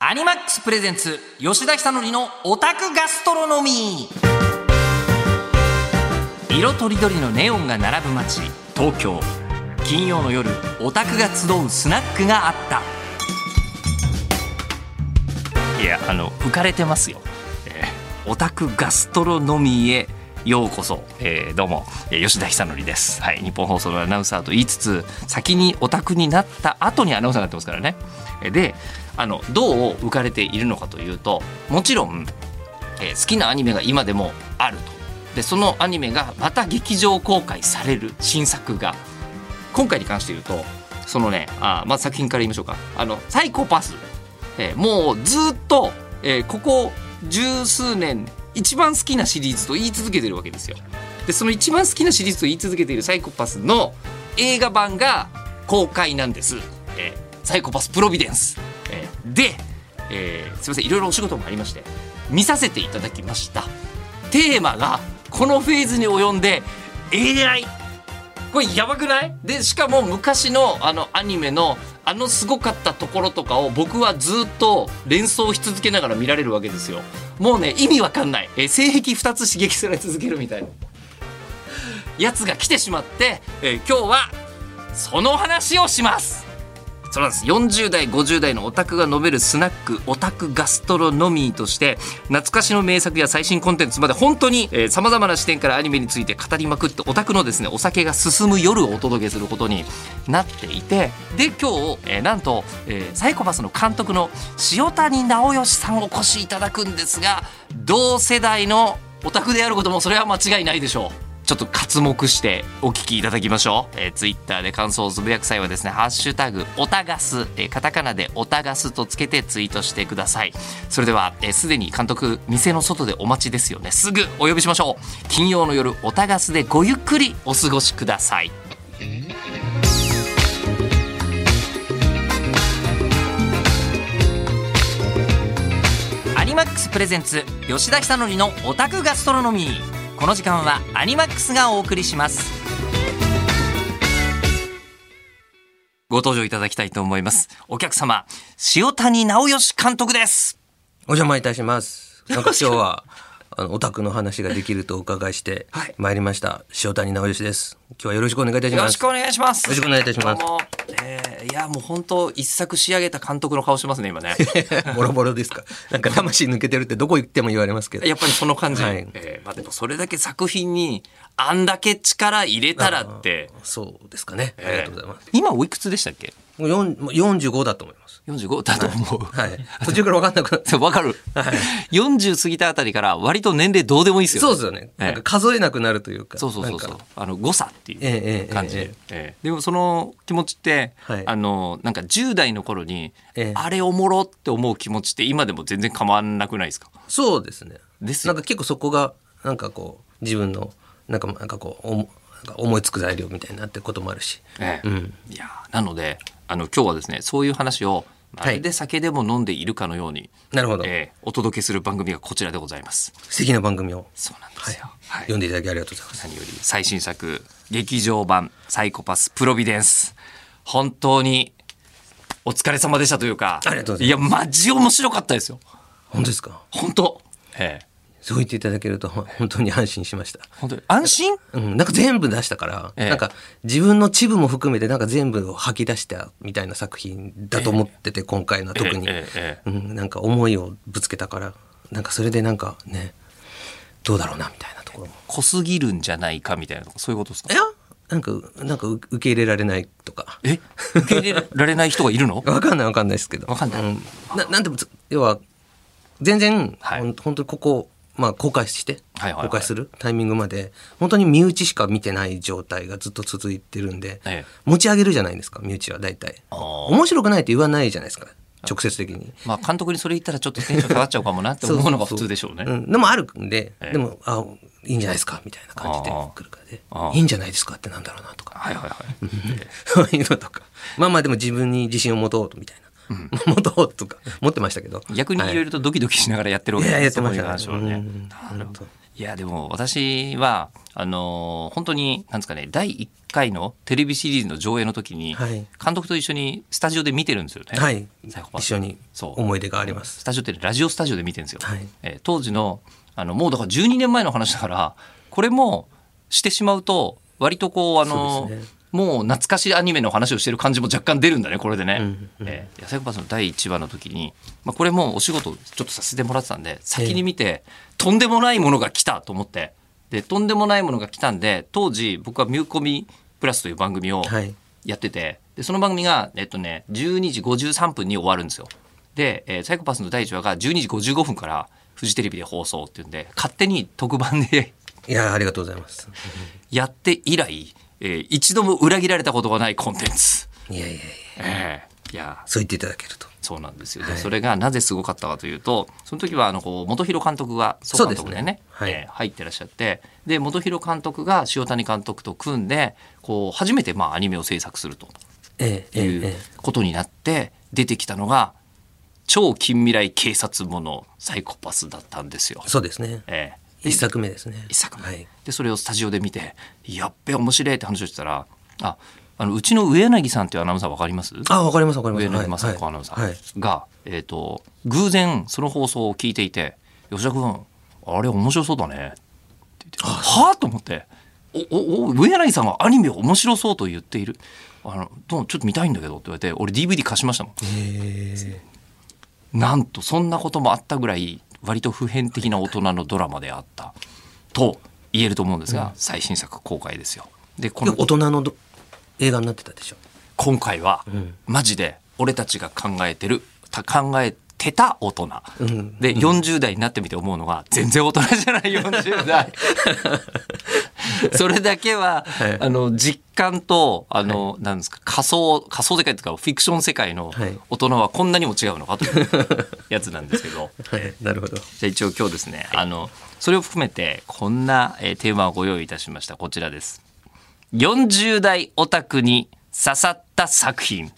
アニマックスプレゼンツ吉田久典のオタクガストロノミ。ー色とりどりのネオンが並ぶ街東京。金曜の夜オタクが集うスナックがあった。いやあの浮かれてますよ、えーオタクガストロノミーへようこそ、えーどうも、え吉田久典です、はい、日本放送のアナウンサーと言いつつ先にオタクになった後にアナウンサーになってますからね。であのどう浮かれているのかというともちろん、えー好きなアニメが今でもあるとでそのアニメがまた劇場公開される新作が今回に関して言うとそのねあまず作品から言いましょうかあのサイコパス、えーもうずっと、えーここ十数年一番好きなシリーズと言い続けてるわけですよ。でその一番好きなシリーズと言い続けているサイコパスの映画版が公開なんです。えーサイコパスプロビデンス。で、えーすいませんいろいろお仕事もありまして見させていただきました。テーマがこのフェーズに及んで AI これやばくない？でしかも昔のあのアニメのあのすごかったところとかを僕はずっと連想し続けながら見られるわけですよ。もうね意味わかんない、えー性癖2つ刺激され続けるみたいな。やつが来てしまって、えー今日はその話をします。そうなんです40代50代のオタクが飲めるスナックオタクガストロノミーとして懐かしの名作や最新コンテンツまで本当にさまざまな視点からアニメについて語りまくってオタクのですねお酒が進む夜をお届けすることになっていてで今日、えーなんと、えーサイコパスの監督の塩谷直義さんお越しいただくんですが同世代のオタクであることもそれは間違いないでしょう。ちょっと刮目してお聞きいただきましょう。えー、ツイッターで感想をつぶやく際はですね、ハッシュタグ、オタガス、えーカタカナでオタガスとつけてツイートしてください。それでは、えーすでに監督、店の外でお待ちですよね。すぐお呼びしましょう。金曜の夜、オタガスでごゆっくりお過ごしください。アニマックスプレゼンツ吉田久典のオタクガストロノミーこの時間はアニマックスがお送りします。ご登場いただきたいと思います。お客様塩谷直義監督です。お邪魔いたします。なんか今日は、あの、オタクの話ができるとお伺いしてはい、参りました。塩谷直義です。今日はよろしくお願いいたします。よろしくお願いしますよろしくお願いいたしますえーいやもう本当一作仕上げた監督の顔してますね今ね ボロボロですか？なんか魂抜けてるってどこ行っても言われますけど。やっぱりその感じ、はいえーまあ、でもそれだけ作品にあんだけ力入れたらってそうですかね。ありがとうございます。今おいくつでしたっけ？もう4もう45だと思います。45だと思う、はい。途中から分かんなくなって。わかる。40過ぎたあたりから割と年齢どうでもいいですよ、そうですよね。ええなんか数えなくなるというか。そうそうそうそう。あの誤差っていええええう感じで、えええでもその気持ちって、はいあのなんか10代の頃に、ええあれおもろって思う気持ちって今でも全然変わんなくないですか？そうですね。ですよなんか結構そこが、なんかこう、自分の、なんか、なんかこう、思いつく材料みたいになってることもあるし。ええうん。いやなのであの今日はですねそういう話をまるで酒でも飲んでいるかのように、なるほど。ええお届けする番組がこちらでございます。素敵な番組をそうなんですよ。はい読んでいただきありがとうございます。何より最新作劇場版サイコパスプロビデンス本当にお疲れ様でしたというかありがとうございやマジ面白かったですよ本当ですか？本当ええそう言っていただけるとほ本当に安心しました。本当に？安心？うん、なんか全部出したから、ええ。なんか自分のチブも含めてなんか全部を吐き出したみたいな作品だと思ってて、今回のは特に、えええうん、なんか思いをぶつけたからなんかそれでなんかねどうだろうなみたいなところも。濃すぎるんじゃないかみたいなそういうことですか？いやなんかなんかう受け入れられないとか。え？受け入れられない人がいるの？わかんないわかんないですけど。わかんない。うん、ななんでもつ要は全然、はい。ほん本当にここまあ公開して、公開するタイミングまで本当に身内しか見てない状態がずっと続いてるんで、ええ。持ち上げるじゃないですか身内は大体。面白くないって言わないじゃないですか直接的に。まあ監督にそれ言ったらちょっとテンション下がっちゃうかもなって思うのが 普通でしょうね。ん、でもあるんで、ええ。でもあいいんじゃないですかみたいな感じで来るからでいいんじゃないですかってなんだろうなとか。はいはいはい。そういうのとか。まあまあでも自分に自信を持とうとみたいな、持とう とか持ってましたけど。逆にいろいろとドキドキしながらやってるわいやけですねそこに関してはね。うん。なるほど。いいやでも私はあのー本当になんですかね第1回のテレビシリーズの上映の時にはい。監督と一緒にスタジオで見てるんですよね。はい。一緒にそう。思い出があります。スタジオってラジオスタジオで見てるんですよ。はい。えー当時のあのもうだから12年前の話だからこれもしてしまうと割とこうあのそうですねもう懐かしいアニメの話をしてる感じも若干出るんだねこれでね。うんうん。えー、サイコパスの第1話の時に、まあ、これもお仕事ちょっとさせてもらってたんで先に見て、とんでもないものが来たと思って。でとんでもないものが来たんで当時僕は「ミューコミプラス」という番組をはい。やっててでその番組が、えっとね、12時53分に終わるんですよ。で、えーサイコパスの第1話が12時55分からフジテレビで放送っていうんで勝手に特番でいやありがとうございます。やって以来、えー一度も裏切られたことがないコンテンツ。いやいやいや。えーいや。そう言っていただけると。そうなんですよ、ではい。それがなぜすごかったかというとその時はあのこう元弘監督が総監督でね。そうですねはい。えー入ってらっしゃってで元弘監督が塩谷監督と組んでこう初めてまあアニメを制作すると。えええいうええ。ことになって出てきたのが超近未来警察ものサイコパスだったんですよ。え。そうですね。えー一作目ですね。一作目、はい。でそれをスタジオで見てやっべ面白いって話をしてたらああのうちの上柳さんっていうアナウンサーわかります？あわかりますわかります。上柳正子はいアナウンサはい。ーが、えー、と偶然その放送を聞いていて「吉田君あれ面白そうだね」って言って「はあ?」と思って「おおお上柳さんがアニメを面白そうと言っている。あのちょっと見たいんだけど」って言われて俺 DVD 貸しましたもん。えなんとそんなこともあったぐらい割と普遍的な大人のドラマであった。と言えると思うんですが、最新作公開ですよ。でこの大人のど映画になってたでしょ。今回は、ん。マジで俺たちが考えてるた考えてた大人、うん。で40代になってみて思うのが全然大人じゃない40代 それだけは、はい。あの実感とあの、なんですか仮想仮想世界というかフィクション世界のはい。大人はこんなにも違うのかという やつなんですけど。はい。なるほど。じゃあ一応今日ですね、あのそれを含めてこんな、えーテーマをご用意いたしました。こちらです。40代オタクに刺さった作品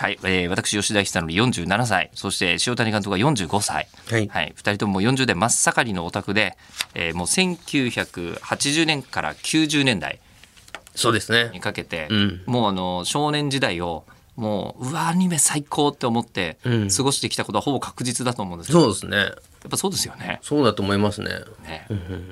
はい、えー私吉田久典47歳。そして塩谷監督が45歳。はい。はい、2人とも40代真っ盛りのオタクで、えーもう1980年から90年代そうですね。にかけて、うん。もうあの少年時代をもううわアニメ最高って思ってうん。過ごしてきたことはほぼ確実だと思うんですけど、そうですね。やっぱそうですよね。そうだと思いますね。ね。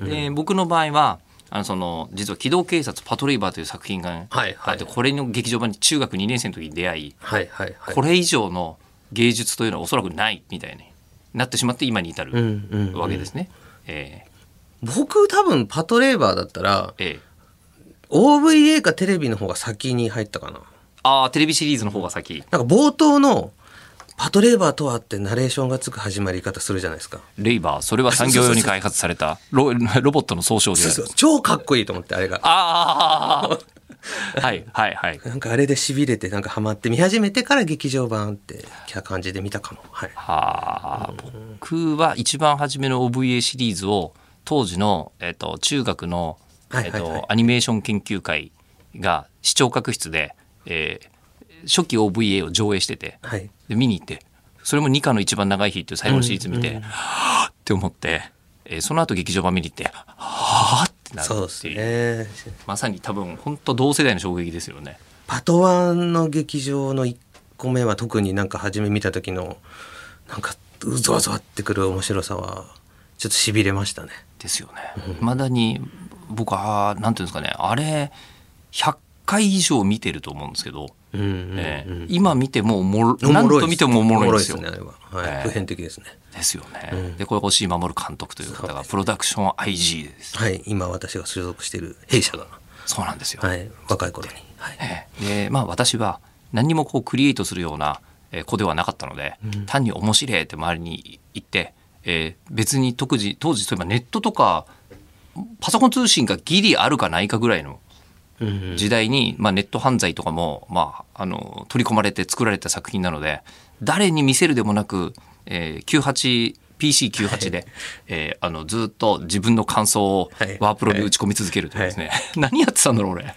で僕の場合はあのその実は「機動警察パトレイバー」という作品がはいはい。あってこれの劇場版に中学2年生の時に出会いはいはいはい。これ以上の芸術というのはおそらくないみたいになってしまって今に至るわけですね。え僕多分パトレーバーだったらーえ。ー OVA かテレビの方が先に入ったかな。ああテレビシリーズの方が先。なんか冒頭のパトレーバーとはってナレーションがつく始まり方するじゃないですか。レイバーそれは産業用に開発された。ロロボットの総称である。そうそう。超かっこいいと思ってあれが。ああはいはいはい。なんかあれでしびれてなんかハマって見始めてから劇場版って感じで見たかも。はい。はあ僕は一番初めの OVA シリーズを当時の、えっと中学の、えっはいはい。はいとアニメーション研究会が視聴覚室で、えー初期 OVA を上映してて。はい。で見に行って。それも2課の一番長い日っていう最後のシリーズ見て、はあって思って、えーその後劇場版見に行ってはあってなるそう。ですっていうね。まさに多分本当同世代の衝撃ですよね。パトワンの劇場の1個目は特になんか初め見た時のなんかうぞわぞわってくる面白さはちょっとしびれましたね。ですよね。まだに僕はなんていうんですかね。あれ100回以上見てると思うんですけど、うんうんうん。えー今見てもおもろ何度見てもおもろいんですよ。すねあれは、はい。えー普遍的ですね。ですよね。うん。でこれ押井守監督という方がプロダクション IG です。はい。今私が所属している弊社が。そうなんですよ。はい。若い頃に。はい。ええ。でまあ私は何にもこうクリエイトするようなえー子ではなかったので、単に面白いって周りに言って、えー別に特時当時そういえばネットとかパソコン通信がギリあるかないかぐらいのうんうん時代に、まあ、ネット犯罪とかも、まあ、あの取り込まれて作られた作品なので誰に見せるでもなく、えー、98PC98 で、えーあのずっと自分の感想をはい。ワープロで打ち込み続けるというですね、何やってたんだろう俺、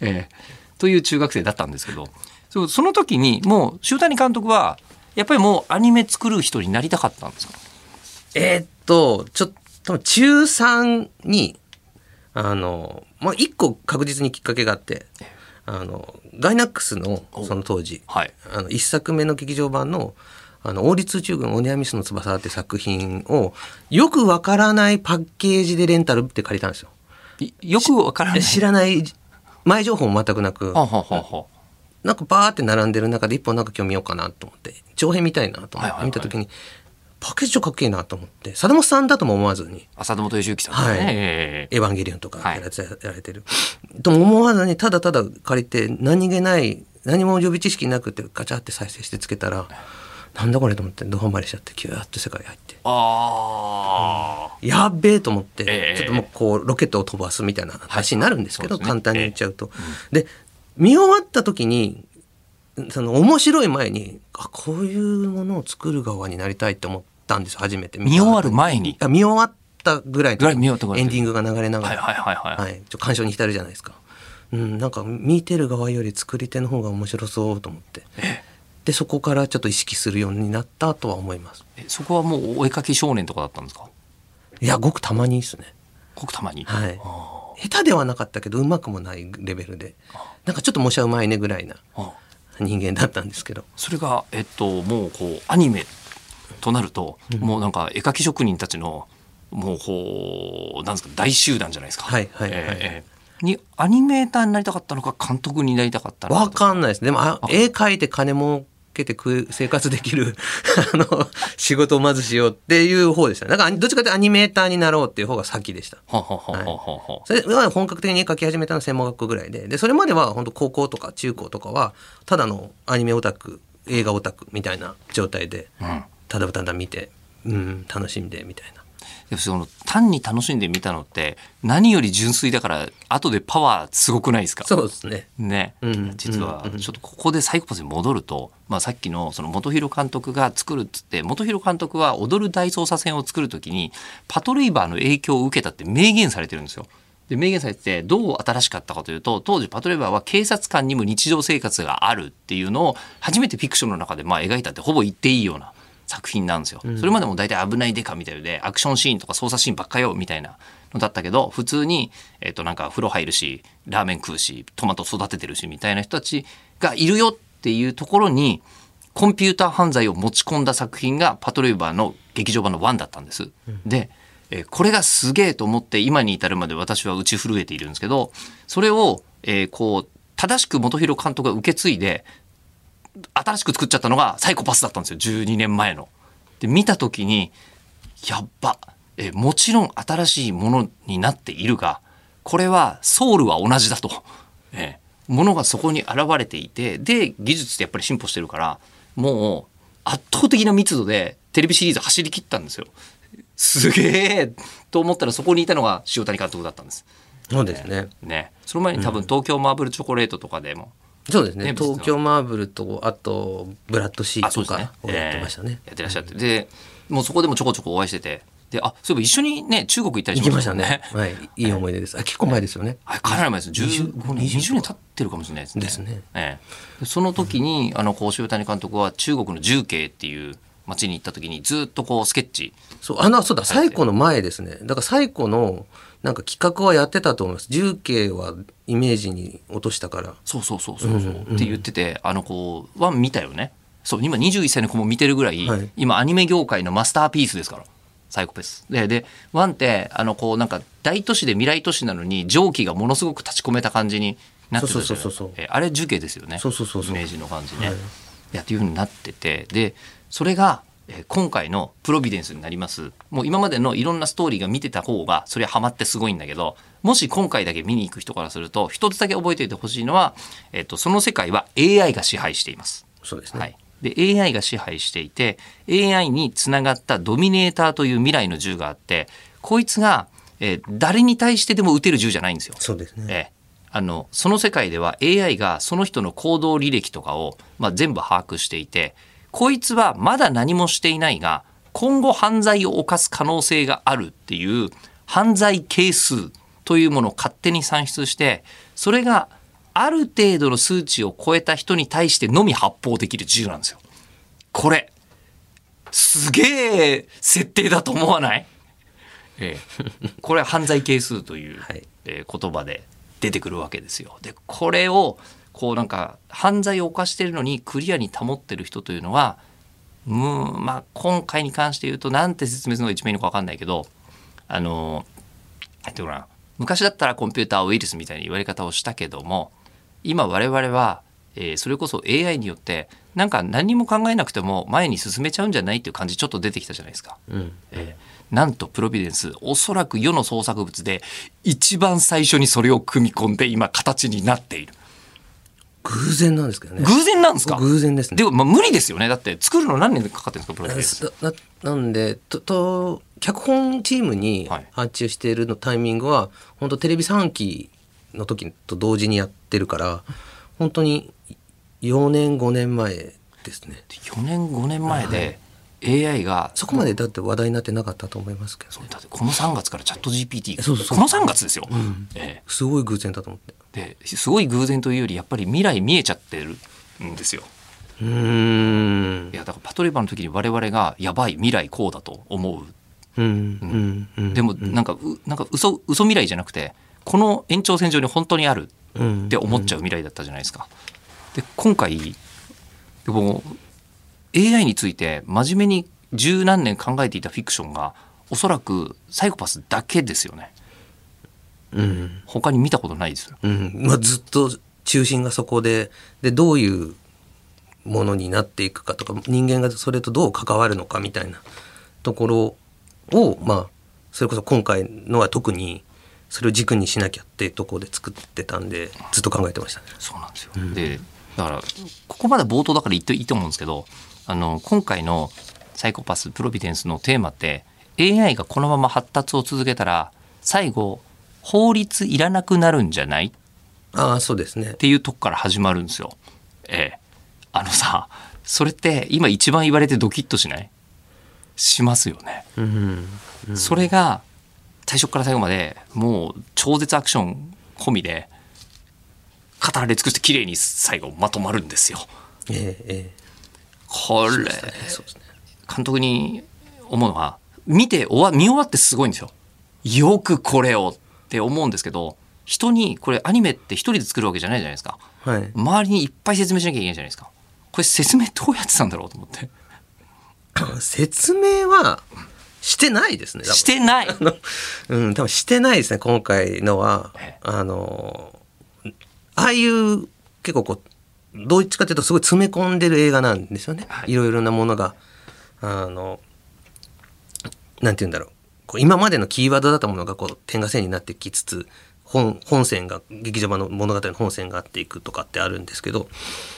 えーという中学生だったんですけど。その時にもう塩谷監督はやっぱりもうアニメ作る人になりたかったんですか？えーっとちょっ多分中3にあの、まあ、1個確実にきっかけがあってあのガイナックスのその当時はい。あの1作目の劇場版の「あの王立宇宙軍オニアミスの翼」って作品をよくわからないパッケージでレンタルって借りたんですよ。いよくわからない。知らない前情報も全くなく。はあはあはなんかバーって並んでる中で一本なんか今日見ようかなと思って長編見たいなと思ってはいはいはい。見た時にパッケージ超かっけえなと思って貞本さんだとも思わずに。あ浅田本義之さんね、はい。ええエヴァンゲリオンとかはい。やられて,、る。とも思わずにただただ借りて何気ない何も予備知識なくてガチャって再生してつけたらなんだこれと思ってドハマりしちゃってキューッと世界に入って。ああやっべえと思って、ええちょっともうこうロケットを飛ばすみたいな話になるんですけど、そうですね。簡単に言っちゃうと。で見終わった時にその面白い前にあこういうものを作る側になりたいって思ったんです。初めて見終わる前に？あ見終わったぐらいのエンディングが流れながら、はいはいはいはいはい、ちょっと感傷に浸るじゃないですか。うん、なんか見てる側より作り手の方が面白そうと思って。でそこからちょっと意識するようになったとは思います。えそこはもうお絵かき少年とかだったんですか？いやごくたまにですね。ごくたまに、はい。あ下手ではなかったけどうまくもないレベルで。なんかちょっと模写うまいねぐらいなあ人間だったんですけど。それがえっともうこうアニメとなると、もうなんか絵描き職人たちのもうこうなんですか大集団じゃないですか。はいはいはい。ええにアニメーターになりたかったのか監督になりたかったのかわかんないです。でもあ。絵描いて金儲けて食う生活できる あの仕事をまずしようっていう方でした。ねだからどっちかというとアニメーターになろうっていう方が先でした。ははははははそれは本格的に絵描き始めたのは専門学校ぐらいででそれまでは本当高校とか中高とかはただのアニメオタク映画オタクみたいな状態でうん。ただただ見て、うん、楽しんでみたいな。でもその単に楽しんで見たのって何より純粋だから後でパワーすごくないですか？そうですね。ね、うん実はちょっとここでサイコパスに戻ると、まあ、さっきのその本広監督が作るっつって本広監督は「踊る大捜査線」を作る時にパトレイバーの影響を受けたって明言されてるんですよ。で明言されててどう新しかったかというと当時パトレイバーは警察官にも日常生活があるっていうのを初めてフィクションの中でまあ描いたってほぼ言っていいような作品なんですよ。それまでも大体危ないデカみたいでアクションシーンとか操作シーンばっかよみたいなのだったけど普通に、えっとなんか風呂入るしラーメン食うしトマト育ててるしみたいな人たちがいるよっていうところにコンピューター犯罪を持ち込んだ作品がパトレイバーの劇場版の1だったんです。で、えーこれがすげえと思って今に至るまで私は打ち震えているんですけどそれを、えーこう正しく本広監督が受け継いで新しく作っちゃったのがサイコパスだったんですよ12年前の。で見た時にやっば、えーもちろん新しいものになっているがこれはソウルは同じだと、えーものがそこに現れていてで技術ってやっぱり進歩してるからもう圧倒的な密度でテレビシリーズ走り切ったんですよ。すげえと思ったらそこにいたのが塩谷監督だったんです。そうですね。ね、その前に多分東京マーブルチョコレートとかでも、そうですね。ね東京マーブルとあとブラッドシーとかをやってましたね。えーやってらっしゃってでもうそこでもちょこちょこお会いしててであそういえば一緒にね中国行ったりし行きましたもんね。はい、いい思い出です。あ、結構前ですよね。あれかなり前です15年20 20年経ってるかもしれないですね。ですねええでその時にあのこう塩谷監督は中国の重慶っていう町に行った時にずっとこうスケッチそう、あの、そうだ、サイコの前ですね。だからサイコのなんか企画はやってたと思います。重慶はイメージに落としたから。そうそうそうそうそう。って言っててあの子は見たよね。そう今21歳の子も見てるぐらい、はい。今アニメ業界のマスターピースですから。サイコパス。ででワンってあのこうなんか大都市で未来都市なのに蒸気がものすごく立ち込めた感じになってたじゃないそうそうそうそうえあれ樹形ですよね。そうそうそうそう。イメージの感じね、はい。い、やっていうふうになってて。でそれがえー今回のプロビデンスになりますもう今までのいろんなストーリーが見てた方がそれはハマってすごいんだけどもし今回だけ見に行く人からすると一つだけ覚えておいてほしいのは、えっとその世界は AI が支配しています。そうですね。はい、で AI が支配していて AI につながったドミネーターという未来の銃があってこいつが、えー誰に対してでも撃てる銃じゃないんですよ。そうですね。ええあのその世界では AI がその人の行動履歴とかを、まあ、全部把握していてこいつはまだ何もしていないが今後犯罪を犯す可能性があるっていう犯罪係数というものを勝手に算出してそれがある程度の数値を超えた人に対してのみ発砲できる銃なんですよ。これすげえ設定だと思わない？ええ、これは犯罪係数という、はいえー言葉で出てくるわけですよ。でこれをこうなんか犯罪を犯してるのにクリアに保ってる人というのはうんまあ今回に関して言うとなんて説明するのが一番いいのか分かんないけどあのなんていうのかな昔だったらコンピューターウイルスみたいな言われ方をしたけども今我々は、えーそれこそ AI によってなんか何にも考えなくても前に進めちゃうんじゃないっていう感じちょっと出てきたじゃないですか。うんえーなんとプロビデンスおそらく世の創作物で一番最初にそれを組み込んで今形になっている偶然なんですけどね。偶然なんですか？偶然ですね。でも、まあ、無理ですよね。だって作るの何年かかってるんですかプロビデンス。なななんでとと脚本チームにはい。発注しているのタイミングは本当テレビ3期の時と同時にやってるから本当に4年5年前ですね。4年5年前で AI がそこまでだって話題になってなかったと思いますけどだってこの3月からチャット GPT がそうそうこの3月ですよ、ん。えすごい偶然だと思って。えですごい偶然というよりやっぱり未来見えちゃってるんですよ。うーん。いやだからパトレーバーの時に我々がやばい未来こうだと思う。うんうん。うんでもなんかうなんか嘘嘘未来じゃなくてこの延長線上に本当にあるうんって思っちゃう未来だったじゃないですか。で今回でも AI について真面目に十何年考えていたフィクションがおそらくサイコパスだけですよね。うん他に見たことないですよ。うんまあ、ずっと中心がそこででどういうものになっていくかとか人間がそれとどう関わるのかみたいなところをまあそれこそ今回のは特にそれを軸にしなきゃっていうところで作ってたんでずっと考えてましたね。そうなんですよ。でだからここまで冒頭だから言っていいと思うんですけどあの今回のサイコパスプロビデンスのテーマって AI がこのまま発達を続けたら最後法律いらなくなるんじゃない？っああそうですね。ていうとこから始まるんですよ。ええ、あのさそれって今一番言われてドキッとしない？しますよね。うんそれが最初から最後までもう超絶アクション込みで語られ尽くして綺麗に最後まとまるんですよ。えええこれ。監督に思うのは見て終わ見終わってすごいんですよ。よくこれをって思うんですけど人にこれアニメって一人で作るわけじゃないじゃないですか。はい。周りにいっぱい説明しなきゃいけないじゃないですか。これ説明どうやってたんだろうと思って。説明はしてないですね。してない うん、多分してないですね、今回のはええ。あの、ああいう結構こう、どっちかというとすごい詰め込んでる映画なんですよね。はいいろいろなものが。あの、なんて言うんだろう。こう今までのキーワードだったものがこう点が線になってきつつ、本本線が劇場版の物語の本線があっていくとかってあるんですけど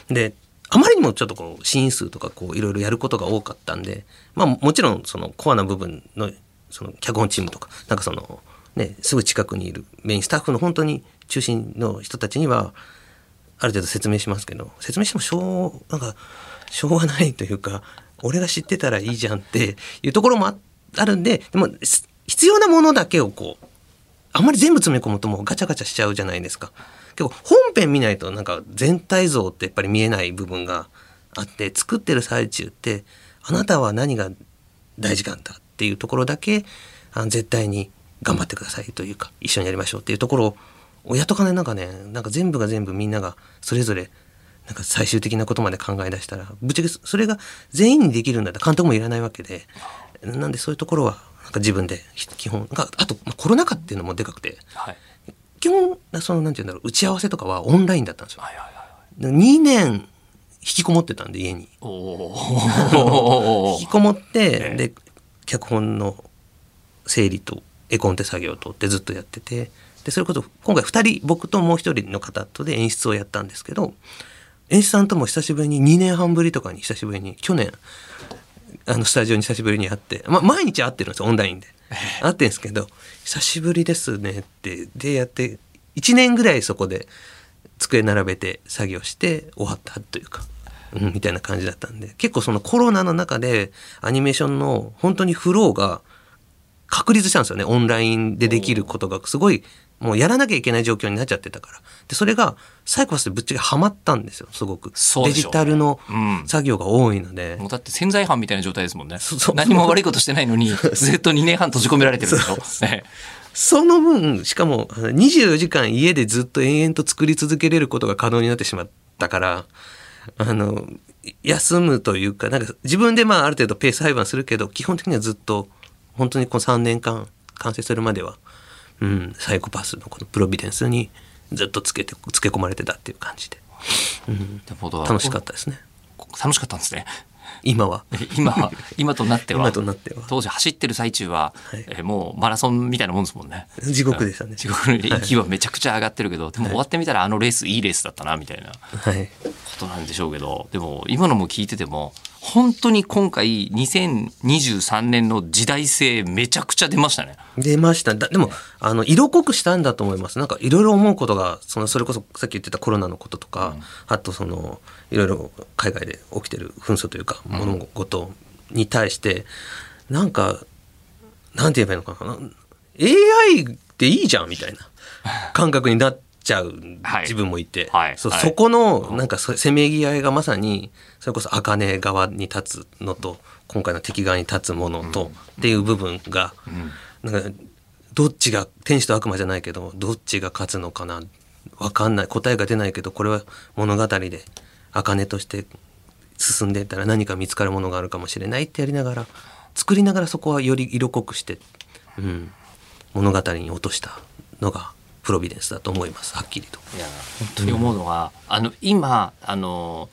であまりにもちょっとこうシーン数とかこういろいろやることが多かったんでまあもちろんそのコアな部分のその脚本チームとかなんかそのねすぐ近くにいるメインスタッフの本当に中心の人たちにはある程度説明しますけど説明してもしょうなんかしょうがないというか俺が知ってたらいいじゃんっていうところもあるんででも必要なものだけをこうあんまり全部詰め込むともうガチャガチャしちゃうじゃないですか。結構本編見ないとなんか全体像ってやっぱり見えない部分があって作ってる最中ってあなたは何が大事なんだっていうところだけあ絶対に頑張ってくださいというか一緒にやりましょうっていうところをやっとかねなんかねなんか全部が全部みんながそれぞれなんか最終的なことまで考え出したらぶっちゃけそれが全員にできるんだったら監督もいらないわけでなんでそういうところはなんか自分で基本あとまあコロナ禍っていうのもでかくてはい基本そのなんて言うんだろう打ち合わせとかはオンラインだったんですよ。はいはいはい2年引きこもってたんで家に。引きこもって、ええで脚本の整理と絵コンテ作業とってずっとやっててでそれこそ今回2人僕ともう1人の方とで演出をやったんですけど演出さんとも久しぶりに2年半ぶりとかに久しぶりに去年あのスタジオに久しぶりに会って、まあ、毎日会ってるんですよオンラインで。会ってるんですけど「久しぶりですね」ってでやって1年ぐらいそこで机並べて作業して終わったというか、うん、みたいな感じだったんで結構そのコロナの中でアニメーションの本当にフローが確立したんですよねオンラインでできることがすごいもうやらなきゃいけない状況になっちゃってたから。でそれがサイコパスでぶっちゃけハマったんですよ。すごく、デジタルのうん。作業が多いので、もうだって潜在犯みたいな状態ですもんね。何も悪いことしてないのにずっと2年半閉じ込められてるでしょ。ね。その分しかもあの24時間家でずっと延々と作り続けれることが可能になってしまったからあの休むというかなんか自分でまあある程度ペース配分するけど基本的にはずっと本当にこの3年間完成するまでは、うん、サイコパスのこのプロビデンスにずっとつけてつけ込まれてたっていう感じで、うん、楽しかったですね。楽しかったんですね。今は。今は今となっては。今となっては。当時走ってる最中は、はい。えーもうマラソンみたいなもんですもんね。地獄でしたね。地獄の息はめちゃくちゃ上がってるけど、でも終わってみたらあのレースいいレースだったなみたいなはい。ことなんでしょうけどでも今のも聞いてても本当に今回2023年の時代性めちゃくちゃ出ましたね。出ました。だでもあの色濃くしたんだと思います。なんかいろいろ思うことがそのそれこそさっき言ってたコロナのこととか、あとそのいろいろ海外で起きてる紛争というか物事に対して、なんかなんて言えばいいのかな。AI っていいじゃんみたいな感覚になっちゃうはい自分もいて、はい。はい。そうそこのなんかそせめぎ合いがまさにそれこそ茜側に立つのと今回の敵側に立つものと、っていう部分が、なんかどっちが天使と悪魔じゃないけどどっちが勝つのかなわかんない答えが出ないけどこれは物語で茜として進んでいったら何か見つかるものがあるかもしれないってやりながら作りながらそこはより色濃くして、うん、物語に落としたのがプロビデンスだと思いますはっきりと。いや本当に思うのが、あの今あの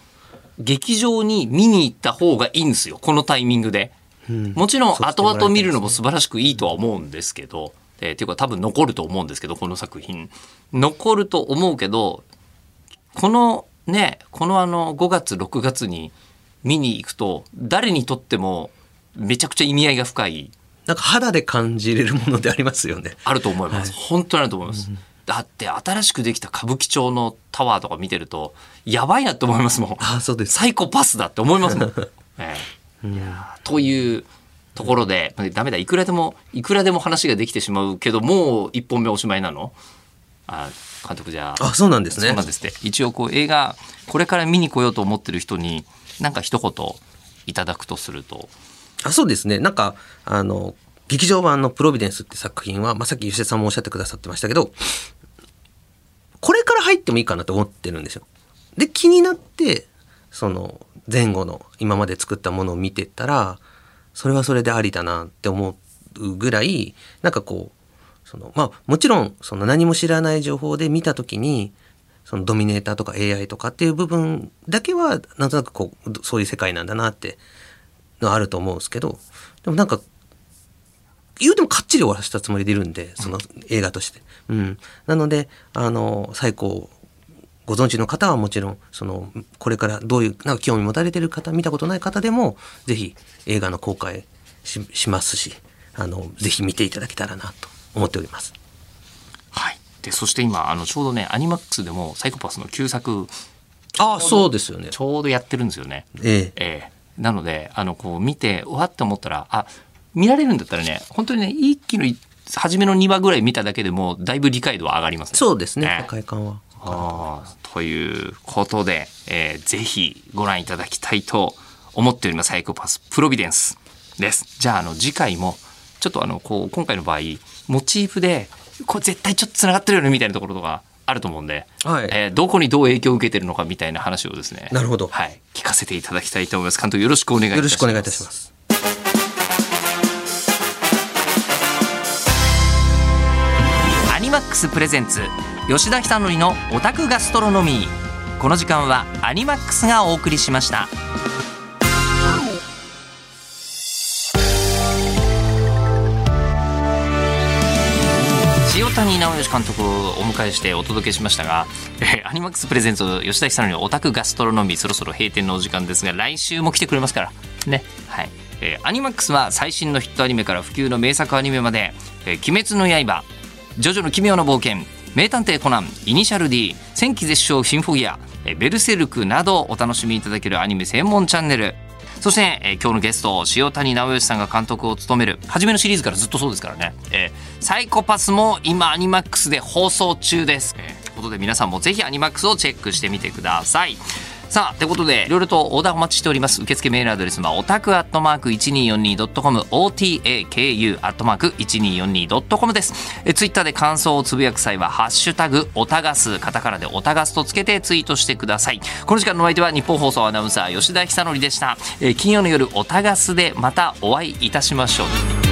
劇場に見に行った方がいいんですよこのタイミングで。うんもちろん後々見るのも素晴らしくいいとは思うんですけど、えー、っていうか多分残ると思うんですけどこの作品残ると思うけどこのねこのあの5月6月に見に行くと誰にとってもめちゃくちゃ意味合いが深いなんか肌で感じれるものでありますよね。あると思います、本当にあると思います、だって新しくできた歌舞伎町のタワーとか見てるとやばいなって思いますもん。ああそうです。サイコパスだって思いますもん。ええ。いやー。というところでダメだいくらでもいくらでも話ができてしまうけどもう一本目おしまいなの？あ監督じゃあ。あそうなんですね。そうなんですって。一応こう映画これから見に来ようと思ってる人になんか一言いただくとするとあそうですねなんかあの劇場版の「プロビデンス」って作品は、まあ、さっき吉田さんもおっしゃってくださってましたけどこれから入ってもいいかなと思ってるんですよ。で気になってその前後の今まで作ったものを見てたらそれはそれでありだなって思うぐらいなんかこうそのまあもちろんその何も知らない情報で見た時にそのドミネーターとか AI とかっていう部分だけはなんとなくこうそういう世界なんだなってのはあると思うんですけどでもなんか言うてもかっちり終わらせたつもりでいるんでその映画として。うん、なのであの最高ご存知の方はもちろんそのこれからどういうなんか興味持たれてる方見たことない方でもぜひ映画の公開ししますしあのぜひ見ていただけたらなと思っております。はいでそして今あのちょうどねアニマックスでもサイコパスの旧作ああそうですよね。ちょうどやってるんですよねええええなのであのこう見てうわって思ったらあ見られるんだったらね本当にね一気のい初めの2話ぐらい見ただけでもだいぶ理解度は上がりますね。そうですねええ世界観は。あーということで、えーぜひご覧いただきたいと思っておりますサイコパスプロビデンスです。じゃああの次回もちょっとあのこう今回の場合モチーフでこれ絶対ちょっとつながってるよねみたいなところとかあると思うんで、はい。えーどこにどう影響を受けてるのかみたいな話をですねなるほど。はい、聞かせていただきたいと思います。監督よろしくお願いいたします。よろしくお願いいたします。アニマックスプレゼンツ吉田久典のオタクガストロノミー。この時間はアニマックスがお送りしました谷直義監督をお迎えしてお届けしましたが、えーアニマックスプレゼンツ吉田尚記のオタクガストロノミーそろそろ閉店のお時間ですが来週も来てくれますから。ね。はい、えーアニマックスは最新のヒットアニメから不朽の名作アニメまで「えー鬼滅の刃」「ジョジョの奇妙な冒険」「名探偵コナン」「イニシャル D」「戦姫絶唱シンフォギア」えー「ベルセルク」などお楽しみいただけるアニメ専門チャンネル。そして、えー今日のゲスト塩谷直義さんが監督を務める初めのシリーズからずっとそうですからね、えー PSYCHO-PASS も今アニマックスで放送中です。ということで皆さんもぜひアニマックスをチェックしてみてください。さあ、ということで、いろいろとオーダーお待ちしております。受付メールアドレスは、オタクアットマーク 1242.com、otaku アットマーク 1242.com です。え、ツイッターで感想をつぶやく際は、ハッシュタグ、オタガス、カタカナでオタガスとつけてツイートしてください。この時間のお相手は、日本放送アナウンサー、吉田久典でした。え、金曜の夜、オタガスでまたお会いいたしましょう。